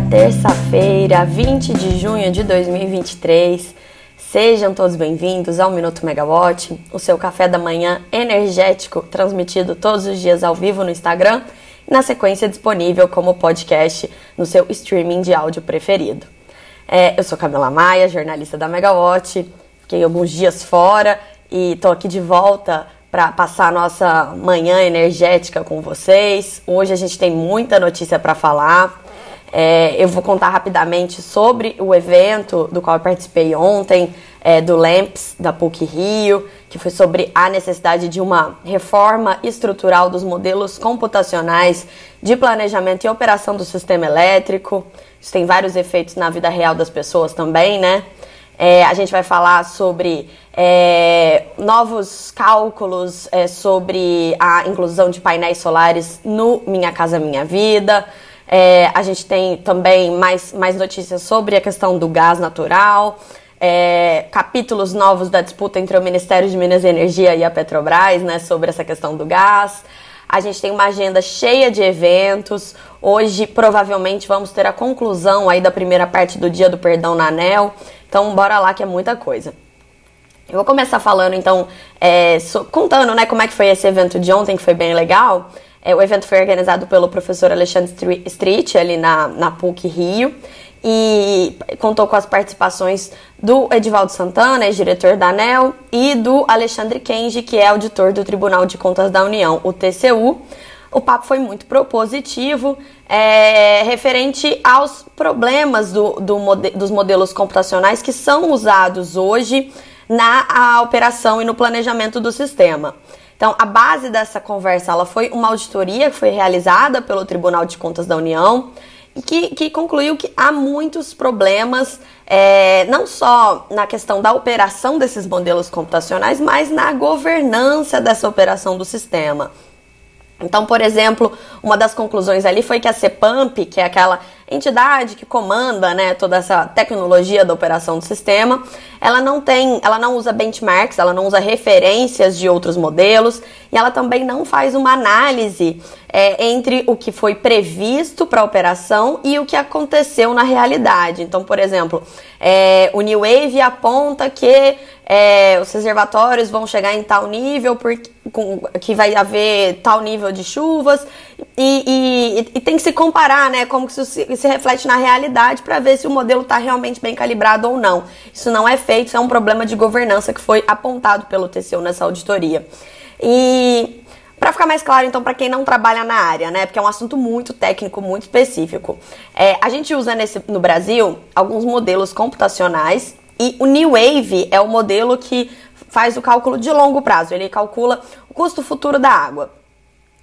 terça-feira, 20 de junho de 2023. Sejam todos bem-vindos ao Minuto Megawatt, o seu café da manhã energético, transmitido todos os dias ao vivo no Instagram e na sequência disponível como podcast no seu streaming de áudio preferido. É, eu sou Camila Maia, jornalista da Megawatt, fiquei alguns dias fora e estou aqui de volta para passar a nossa manhã energética com vocês. Hoje a gente tem muita notícia para falar. É, eu vou contar rapidamente sobre o evento do qual eu participei ontem, é, do LAMPS, da PUC Rio, que foi sobre a necessidade de uma reforma estrutural dos modelos computacionais de planejamento e operação do sistema elétrico. Isso tem vários efeitos na vida real das pessoas também, né? É, a gente vai falar sobre é, novos cálculos é, sobre a inclusão de painéis solares no Minha Casa Minha Vida. É, a gente tem também mais, mais notícias sobre a questão do gás natural. É, capítulos novos da disputa entre o Ministério de Minas e Energia e a Petrobras, né, sobre essa questão do gás. A gente tem uma agenda cheia de eventos. Hoje, provavelmente, vamos ter a conclusão aí da primeira parte do Dia do Perdão na ANEL. Então, bora lá que é muita coisa. Eu vou começar falando, então, é, so, contando, né, como é que foi esse evento de ontem, que foi bem legal. É, o evento foi organizado pelo professor Alexandre Street, ali na, na PUC Rio, e contou com as participações do Edivaldo Santana, diretor da ANEL, e do Alexandre Kenji, que é auditor do Tribunal de Contas da União, o TCU. O papo foi muito propositivo, é, referente aos problemas do, do, dos modelos computacionais que são usados hoje na operação e no planejamento do sistema. Então, a base dessa conversa ela foi uma auditoria que foi realizada pelo Tribunal de Contas da União e que, que concluiu que há muitos problemas, é, não só na questão da operação desses modelos computacionais, mas na governança dessa operação do sistema. Então, por exemplo, uma das conclusões ali foi que a CEPAMP, que é aquela entidade que comanda né, toda essa tecnologia da operação do sistema, ela não tem, ela não usa benchmarks, ela não usa referências de outros modelos e ela também não faz uma análise é, entre o que foi previsto para a operação e o que aconteceu na realidade. Então, por exemplo, é, o New Wave aponta que é, os reservatórios vão chegar em tal nível, porque, com, que vai haver tal nível de chuvas, e, e, e, tem que se comparar, né, como que isso se, se reflete na realidade para ver se o modelo está realmente bem calibrado ou não. Isso não é feito, isso é um problema de governança que foi apontado pelo TCU nessa auditoria. E para ficar mais claro, então, para quem não trabalha na área, né? Porque é um assunto muito técnico, muito específico. É, a gente usa nesse, no Brasil alguns modelos computacionais e o New Wave é o modelo que faz o cálculo de longo prazo. Ele calcula o custo futuro da água.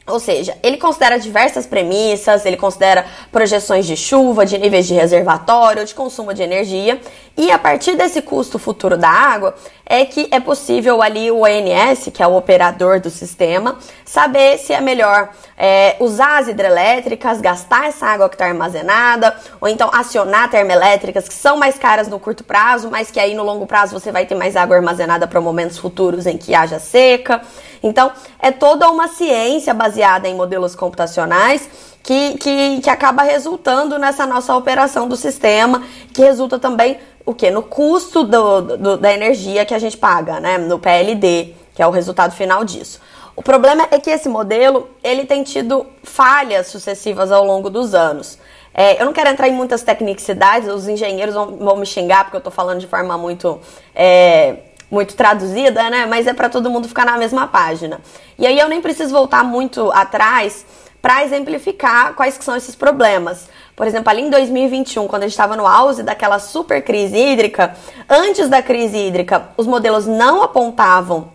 Ou seja, ele considera diversas premissas, ele considera projeções de chuva, de níveis de reservatório, de consumo de energia, e a partir desse custo futuro da água é que é possível ali o ONS, que é o operador do sistema, saber se é melhor é, usar as hidrelétricas, gastar essa água que está armazenada, ou então acionar termoelétricas que são mais caras no curto prazo, mas que aí no longo prazo você vai ter mais água armazenada para momentos futuros em que haja seca. Então, é toda uma ciência baseada em modelos computacionais que, que, que acaba resultando nessa nossa operação do sistema, que resulta também o que? No custo do, do, da energia que a gente paga, né? No PLD, que é o resultado final disso. O problema é que esse modelo ele tem tido falhas sucessivas ao longo dos anos. É, eu não quero entrar em muitas tecnicidades, os engenheiros vão, vão me xingar porque eu estou falando de forma muito é, muito traduzida, né? Mas é para todo mundo ficar na mesma página. E aí eu nem preciso voltar muito atrás para exemplificar quais que são esses problemas. Por exemplo, ali em 2021, quando a gente estava no auge daquela super crise hídrica, antes da crise hídrica, os modelos não apontavam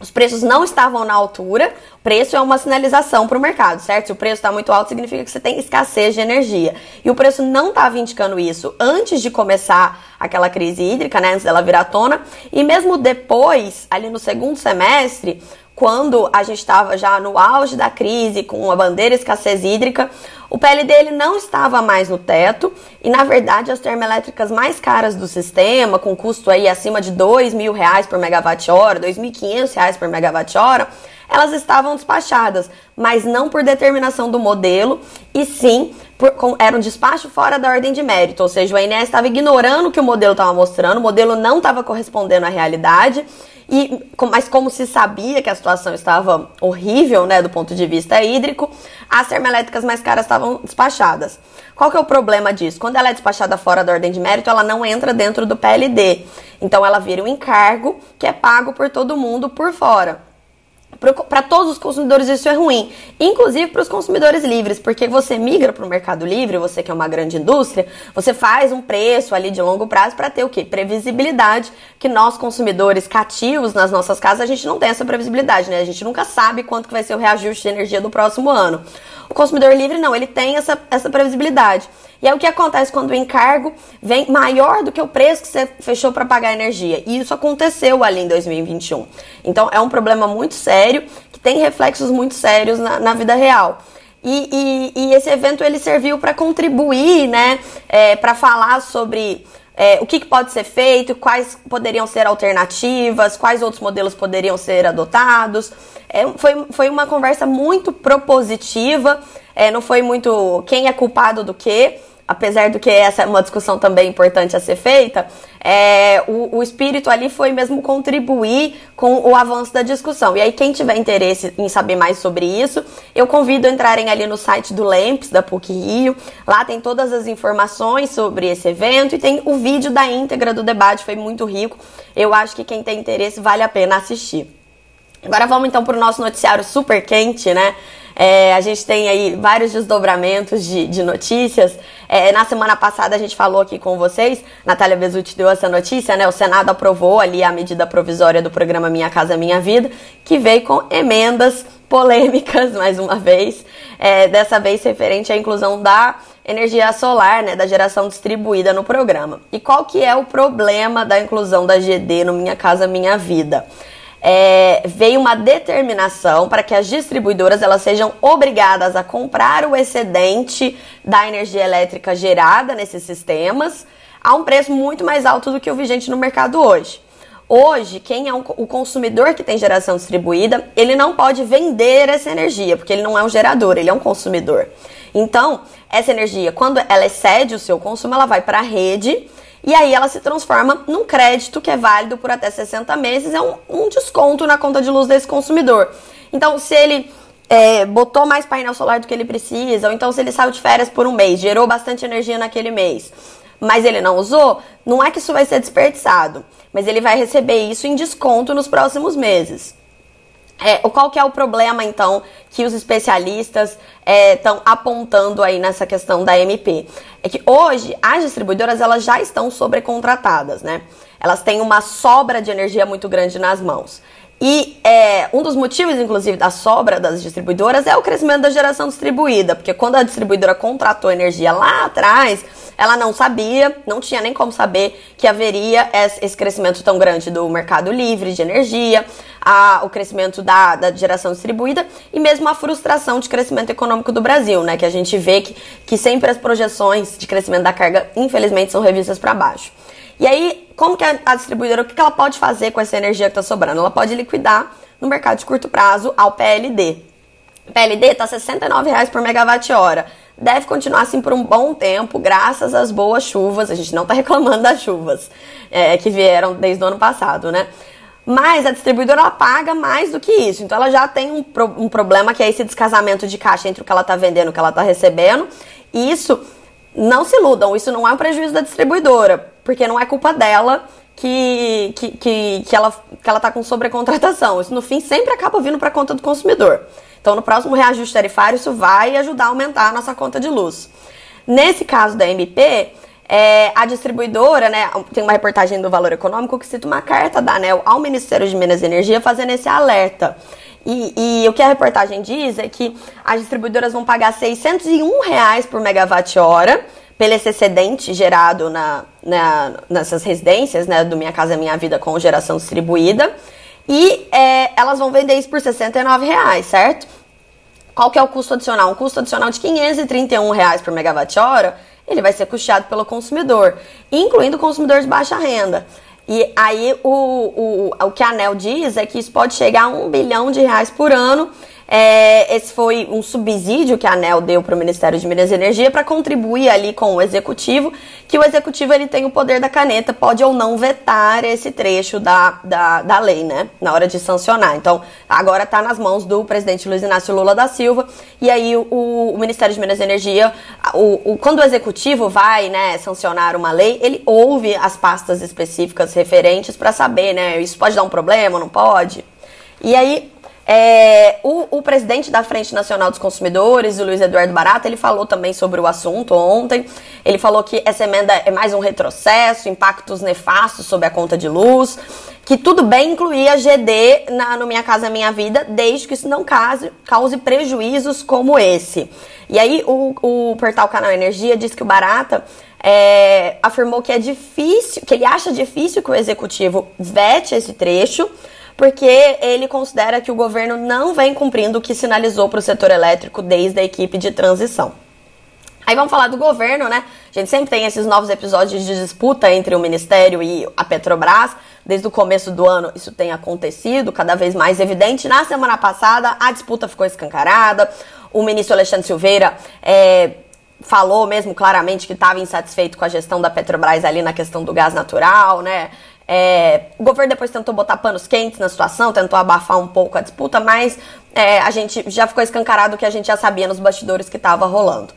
os preços não estavam na altura. Preço é uma sinalização para o mercado, certo? Se o preço está muito alto, significa que você tem escassez de energia. E o preço não estava indicando isso antes de começar aquela crise hídrica, né? Antes dela virar tona. E mesmo depois, ali no segundo semestre, quando a gente estava já no auge da crise, com a bandeira escassez hídrica, o PLD ele não estava mais no teto. E, na verdade, as termoelétricas mais caras do sistema, com custo aí acima de mil reais por megawatt-hora, quinhentos reais por megawatt-hora, elas estavam despachadas, mas não por determinação do modelo, e sim por, com, era um despacho fora da ordem de mérito, ou seja, o INS estava ignorando o que o modelo estava mostrando, o modelo não estava correspondendo à realidade, e, mas como se sabia que a situação estava horrível, né, do ponto de vista hídrico, as termoelétricas mais caras estavam despachadas. Qual que é o problema disso? Quando ela é despachada fora da ordem de mérito, ela não entra dentro do PLD. Então ela vira um encargo que é pago por todo mundo por fora para todos os consumidores isso é ruim, inclusive para os consumidores livres, porque você migra para o mercado livre, você que é uma grande indústria, você faz um preço ali de longo prazo para ter o quê? Previsibilidade, que nós consumidores cativos nas nossas casas, a gente não tem essa previsibilidade, né? A gente nunca sabe quanto que vai ser o reajuste de energia do próximo ano. O consumidor livre não, ele tem essa, essa previsibilidade. E aí o que acontece quando o encargo vem maior do que o preço que você fechou para pagar a energia? E isso aconteceu ali em 2021. Então é um problema muito sério que tem reflexos muito sérios na, na vida real. E, e, e, esse evento ele serviu para contribuir, né, é, para falar sobre é, o que, que, pode ser feito, quais poderiam ser alternativas, quais outros modelos poderiam ser adotados. É, foi, foi uma conversa muito propositiva, é, não foi muito quem é culpado do que apesar do que essa é uma discussão também importante a ser feita, é, o, o, espírito ali foi mesmo contribuir com o avanço da discussão. E aí, quem tiver interesse em saber mais sobre isso, eu convido a entrarem ali no site do LEMPS, da PUC Rio. Lá tem todas as informações sobre esse evento e tem o vídeo da íntegra do debate, foi muito rico. Eu acho que quem tem interesse vale a pena assistir. Agora vamos então para o nosso noticiário super quente, né? É, a gente tem aí vários desdobramentos de, de notícias. É, na semana passada a gente falou aqui com vocês, Natália Bezutti deu essa notícia, né? O Senado aprovou ali a medida provisória do programa Minha Casa Minha Vida, que veio com emendas polêmicas, mais uma vez, é, dessa vez referente à inclusão da energia solar, né, da geração distribuída no programa. E qual que é o problema da inclusão da GD no Minha Casa Minha Vida? É, veio uma determinação para que as distribuidoras elas sejam obrigadas a comprar o excedente da energia elétrica gerada nesses sistemas a um preço muito mais alto do que o vigente no mercado hoje. Hoje, quem é um, o consumidor que tem geração distribuída, ele não pode vender essa energia, porque ele não é um gerador, ele é um consumidor. Então, essa energia, quando ela excede o seu consumo, ela vai para a rede e aí ela se transforma num crédito que é válido por até 60 meses, é um, um desconto na conta de luz desse consumidor. Então, se ele é, botou mais painel solar do que ele precisa, ou então se ele saiu de férias por um mês, gerou bastante energia naquele mês, mas ele não usou, não é que isso vai ser desperdiçado, mas ele vai receber isso em desconto nos próximos meses. É, qual que é o problema, então, que os especialistas estão é, apontando aí nessa questão da MP? É que hoje as distribuidoras elas já estão sobrecontratadas, né? Elas têm uma sobra de energia muito grande nas mãos. E é, um dos motivos, inclusive, da sobra das distribuidoras é o crescimento da geração distribuída, porque quando a distribuidora contratou energia lá atrás, ela não sabia, não tinha nem como saber que haveria esse crescimento tão grande do mercado livre de energia, a, o crescimento da, da geração distribuída e mesmo a frustração de crescimento econômico do Brasil, né? Que a gente vê que, que sempre as projeções de crescimento da carga, infelizmente, são revistas para baixo. E aí, como que a distribuidora, o que ela pode fazer com essa energia que está sobrando? Ela pode liquidar no mercado de curto prazo ao PLD. O PLD está R$ 69,00 por megawatt-hora. Deve continuar assim por um bom tempo, graças às boas chuvas. A gente não está reclamando das chuvas é, que vieram desde o ano passado, né? Mas a distribuidora ela paga mais do que isso. Então ela já tem um, um problema que é esse descasamento de caixa entre o que ela está vendendo e o que ela está recebendo. E isso, não se iludam, isso não é um prejuízo da distribuidora porque não é culpa dela que, que, que, que, ela, que ela tá com sobrecontratação. Isso no fim sempre acaba vindo para conta do consumidor. Então no próximo reajuste tarifário isso vai ajudar a aumentar a nossa conta de luz. Nesse caso da MP, é, a distribuidora, né, tem uma reportagem do Valor Econômico que cita uma carta da ANEL ao Ministério de Minas e Energia fazendo esse alerta. E, e, o que a reportagem diz é que as distribuidoras vão pagar 601 reais por megawatt-hora pelo esse excedente gerado na, na, nessas residências, né, do Minha Casa Minha Vida com geração distribuída, e é, elas vão vender isso por R$ reais, certo? Qual que é o custo adicional? Um custo adicional de R$ reais por megawatt-hora, ele vai ser custeado pelo consumidor, incluindo o consumidor de baixa renda. E aí o, o, o que a ANEL diz é que isso pode chegar a um bilhão de reais por ano é, esse foi um subsídio que a ANEL deu para o Ministério de Minas e Energia para contribuir ali com o executivo, que o executivo ele tem o poder da caneta, pode ou não vetar esse trecho da, da, da lei, né? Na hora de sancionar. Então, agora está nas mãos do presidente Luiz Inácio Lula da Silva, e aí o, o Ministério de Minas e Energia, o, o, quando o executivo vai né, sancionar uma lei, ele ouve as pastas específicas referentes para saber, né? Isso pode dar um problema, não pode? E aí é, o, o, presidente da Frente Nacional dos Consumidores, o Luiz Eduardo Barata, ele falou também sobre o assunto ontem. Ele falou que essa emenda é mais um retrocesso, impactos nefastos sobre a conta de luz, que tudo bem incluir a GD na, no Minha Casa Minha Vida, desde que isso não cause, cause prejuízos como esse. E aí o, o portal Canal Energia diz que o Barata é, afirmou que é difícil, que ele acha difícil que o executivo vete esse trecho porque ele considera que o governo não vem cumprindo o que sinalizou para o setor elétrico desde a equipe de transição. Aí vamos falar do governo, né? A gente sempre tem esses novos episódios de disputa entre o Ministério e a Petrobras. Desde o começo do ano isso tem acontecido, cada vez mais evidente. Na semana passada a disputa ficou escancarada. O ministro Alexandre Silveira é, falou mesmo claramente que estava insatisfeito com a gestão da Petrobras ali na questão do gás natural, né? É, o governo depois tentou botar panos quentes na situação, tentou abafar um pouco a disputa, mas é, a gente já ficou escancarado o que a gente já sabia nos bastidores que estava rolando.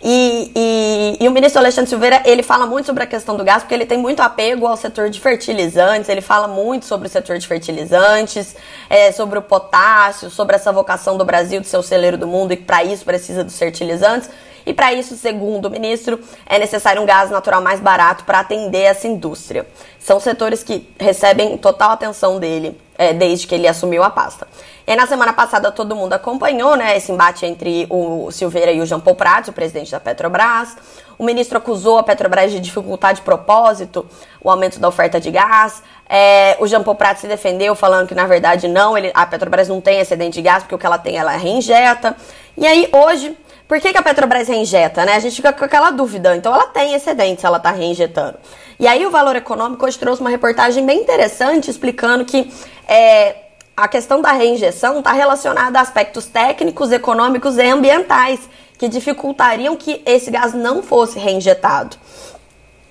E, e, e, o ministro Alexandre Silveira, ele fala muito sobre a questão do gás, porque ele tem muito apego ao setor de fertilizantes, ele fala muito sobre o setor de fertilizantes, é, sobre o potássio, sobre essa vocação do Brasil de ser o celeiro do mundo e que para isso precisa dos fertilizantes. E para isso, segundo o ministro, é necessário um gás natural mais barato para atender essa indústria. São setores que recebem total atenção dele é, desde que ele assumiu a pasta. E na semana passada todo mundo acompanhou né, esse embate entre o Silveira e o Jean Paul Prats, o presidente da Petrobras. O ministro acusou a Petrobras de dificultar de propósito o aumento da oferta de gás. É, o Jean Paul Prats se defendeu falando que na verdade não, ele, a Petrobras não tem excedente de gás porque o que ela tem ela reinjeta. E aí hoje por que, que a Petrobras reinjeta, né? A gente fica com aquela dúvida. Então ela tem excedente ela está reinjetando. E aí o Valor Econômico hoje trouxe uma reportagem bem interessante explicando que é, a questão da reinjeção está relacionada a aspectos técnicos, econômicos e ambientais que dificultariam que esse gás não fosse reinjetado.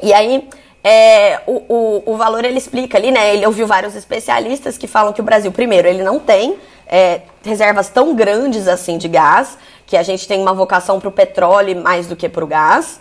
E aí é, o, o, o, valor ele explica ali, né? Ele ouviu vários especialistas que falam que o Brasil, primeiro, ele não tem é, reservas tão grandes assim de gás que a gente tem uma vocação para o petróleo mais do que para o gás,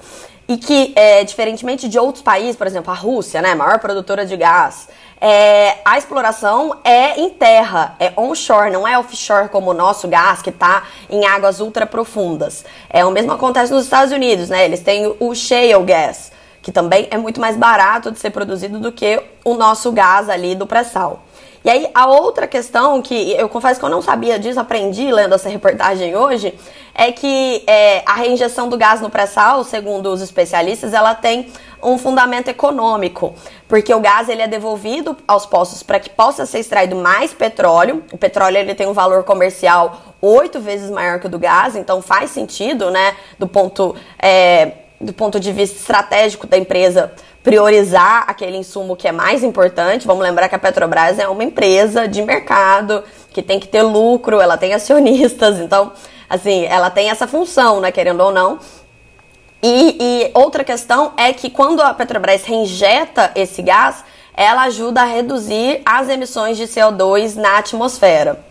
e que, é, diferentemente de outros países, por exemplo, a Rússia, né, maior produtora de gás, é, a exploração é em terra, é onshore, não é offshore como o nosso gás, que está em águas ultra profundas. É, o mesmo acontece nos Estados Unidos, né? Eles têm o shale gas, que também é muito mais barato de ser produzido do que o nosso gás ali do pré-sal. E aí, a outra questão que eu confesso que eu não sabia disso, aprendi lendo essa reportagem hoje, é que é, a reinjeção do gás no pré-sal, segundo os especialistas, ela tem um fundamento econômico, porque o gás ele é devolvido aos poços para que possa ser extraído mais petróleo. O petróleo ele tem um valor comercial oito vezes maior que o do gás, então faz sentido, né, do ponto, é, do ponto de vista estratégico da empresa priorizar aquele insumo que é mais importante. Vamos lembrar que a Petrobras é uma empresa de mercado que tem que ter lucro, ela tem acionistas, então, assim, ela tem essa função, né, querendo ou não. E, e outra questão é que quando a Petrobras reinjeta esse gás, ela ajuda a reduzir as emissões de CO2 na atmosfera.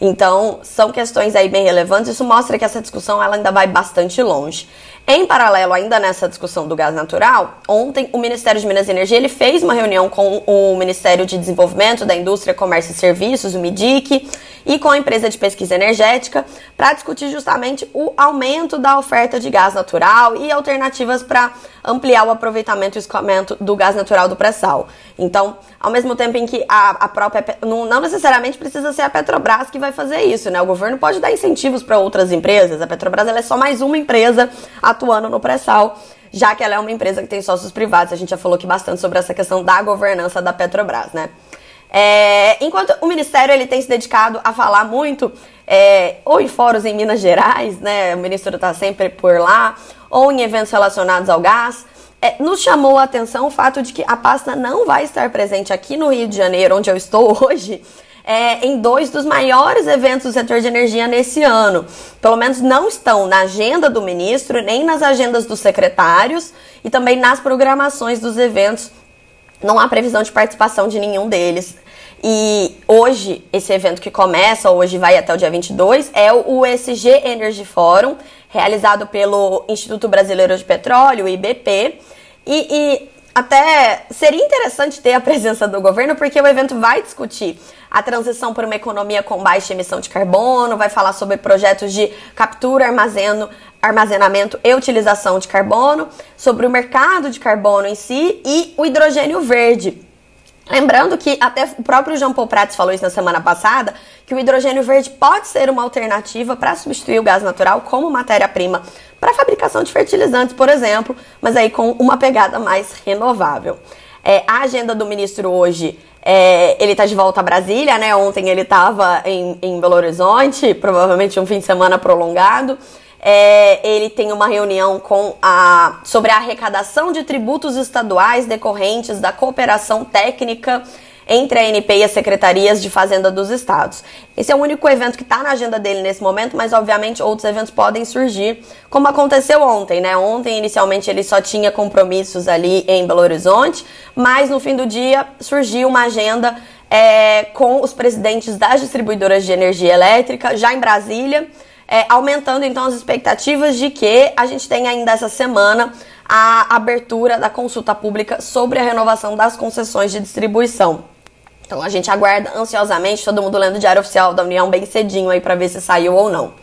Então, são questões aí bem relevantes. Isso mostra que essa discussão ela ainda vai bastante longe. Em paralelo, ainda nessa discussão do gás natural, ontem o Ministério de Minas e Energia ele fez uma reunião com o Ministério de Desenvolvimento da Indústria, Comércio e Serviços, o MIDIC, e com a empresa de pesquisa energética para discutir justamente o aumento da oferta de gás natural e alternativas para ampliar o aproveitamento e escoamento do gás natural do pré-sal. Então, ao mesmo tempo em que a, a própria. Não, não, necessariamente precisa ser a Petrobras que vai fazer isso, né? O governo pode dar incentivos para outras empresas. A Petrobras é só mais uma empresa atuando no pré-sal, já que ela é uma empresa que tem sócios privados. A gente já falou aqui bastante sobre essa questão da governança da Petrobras, né? É, enquanto o Ministério ele tem se dedicado a falar muito, é, ou em fóruns em Minas Gerais, né? O ministro está sempre por lá, ou em eventos relacionados ao gás. é, nos chamou a atenção o fato de que a pasta não vai estar presente aqui no Rio de Janeiro, onde eu estou hoje, é, em dois dos maiores eventos do setor de energia nesse ano. Pelo menos não estão na agenda do ministro, nem nas agendas dos secretários e também nas programações dos eventos. Não há previsão de participação de nenhum deles. E hoje, esse evento que começa, hoje vai até o dia 22, é o ESG Energy Forum, realizado pelo Instituto Brasileiro de Petróleo, IBP. E, e até seria interessante ter a presença do governo, porque o evento vai discutir a transição para uma economia com baixa emissão de carbono, vai falar sobre projetos de captura, armazeno, armazenamento e utilização de carbono, sobre o mercado de carbono em si e o hidrogênio verde. Lembrando que até o próprio Jean Paul Prats falou isso na semana passada, que o hidrogênio verde pode ser uma alternativa para substituir o gás natural como matéria-prima para a fabricação de fertilizantes, por exemplo, mas aí com uma pegada mais renovável. É, a agenda do ministro hoje, é, ele está de volta a Brasília, né? Ontem ele estava em, em Belo Horizonte, provavelmente um fim de semana prolongado. É, ele tem uma reunião com a, sobre a arrecadação de tributos estaduais decorrentes da cooperação técnica entre a ANP e as secretarias de Fazenda dos estados. Esse é o único evento que está na agenda dele nesse momento, mas obviamente outros eventos podem surgir, como aconteceu ontem, né? Ontem, inicialmente, ele só tinha compromissos ali em Belo Horizonte, mas no fim do dia surgiu uma agenda é, com os presidentes das distribuidoras de energia elétrica já em Brasília é, aumentando então as expectativas de que a gente tenha ainda essa semana a abertura da consulta pública sobre a renovação das concessões de distribuição. Então a gente aguarda ansiosamente, todo mundo lendo o Diário Oficial da União bem cedinho aí para ver se saiu ou não.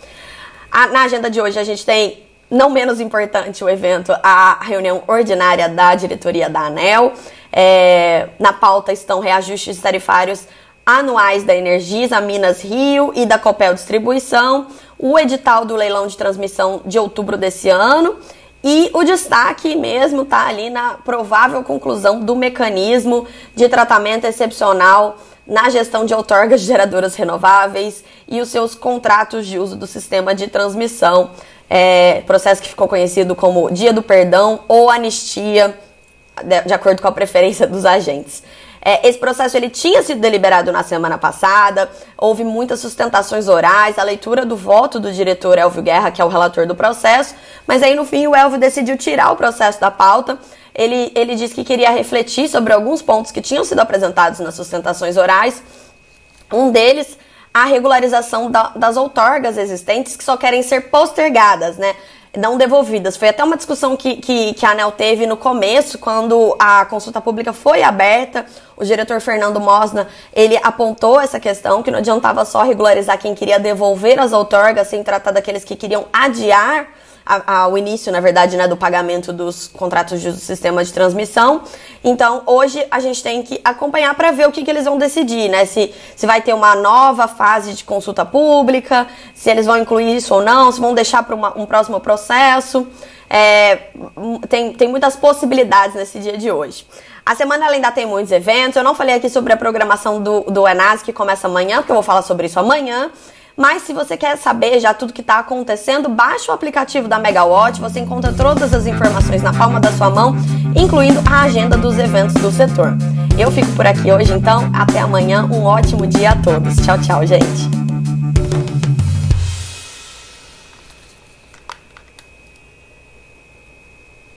A, na agenda de hoje a gente tem, não menos importante o evento, a reunião ordinária da diretoria da ANEL. É, na pauta estão reajustes tarifários anuais da Energisa, Minas Rio e da Copel Distribuição, o edital do leilão de transmissão de outubro desse ano e o destaque mesmo está ali na provável conclusão do mecanismo de tratamento excepcional na gestão de outorgas de geradoras renováveis e os seus contratos de uso do sistema de transmissão, é, processo que ficou conhecido como Dia do Perdão ou Anistia, de, de acordo com a preferência dos agentes. É, esse processo ele tinha sido deliberado na semana passada, houve muitas sustentações orais, a leitura do voto do diretor Elvio Guerra, que é o relator do processo, mas aí no fim o Elvio decidiu tirar o processo da pauta. Ele, ele disse que queria refletir sobre alguns pontos que tinham sido apresentados nas sustentações orais. Um deles a regularização da, das outorgas existentes que só querem ser postergadas, né? Não devolvidas. Foi até uma discussão que, que, que, a ANEL teve no começo, quando a consulta pública foi aberta. O diretor Fernando Mosna, ele apontou essa questão, que não adiantava só regularizar quem queria devolver as outorgas, sem tratar daqueles que queriam adiar ao início, na verdade, né, do pagamento dos contratos de sistema de transmissão. Então, hoje a gente tem que acompanhar para ver o que, que eles vão decidir, né? Se, se vai ter uma nova fase de consulta pública, se eles vão incluir isso ou não, se vão deixar para um próximo processo. É, tem, tem muitas possibilidades nesse dia de hoje. A semana ainda tem muitos eventos. Eu não falei aqui sobre a programação do, do Enas, que começa amanhã, porque eu vou falar sobre isso amanhã. Mas se você quer saber já tudo que está acontecendo, baixe o aplicativo da Megawatt, você encontra todas as informações na palma da sua mão, incluindo a agenda dos eventos do setor. Eu fico por aqui hoje, então, até amanhã, um ótimo dia a todos. Tchau, tchau, gente.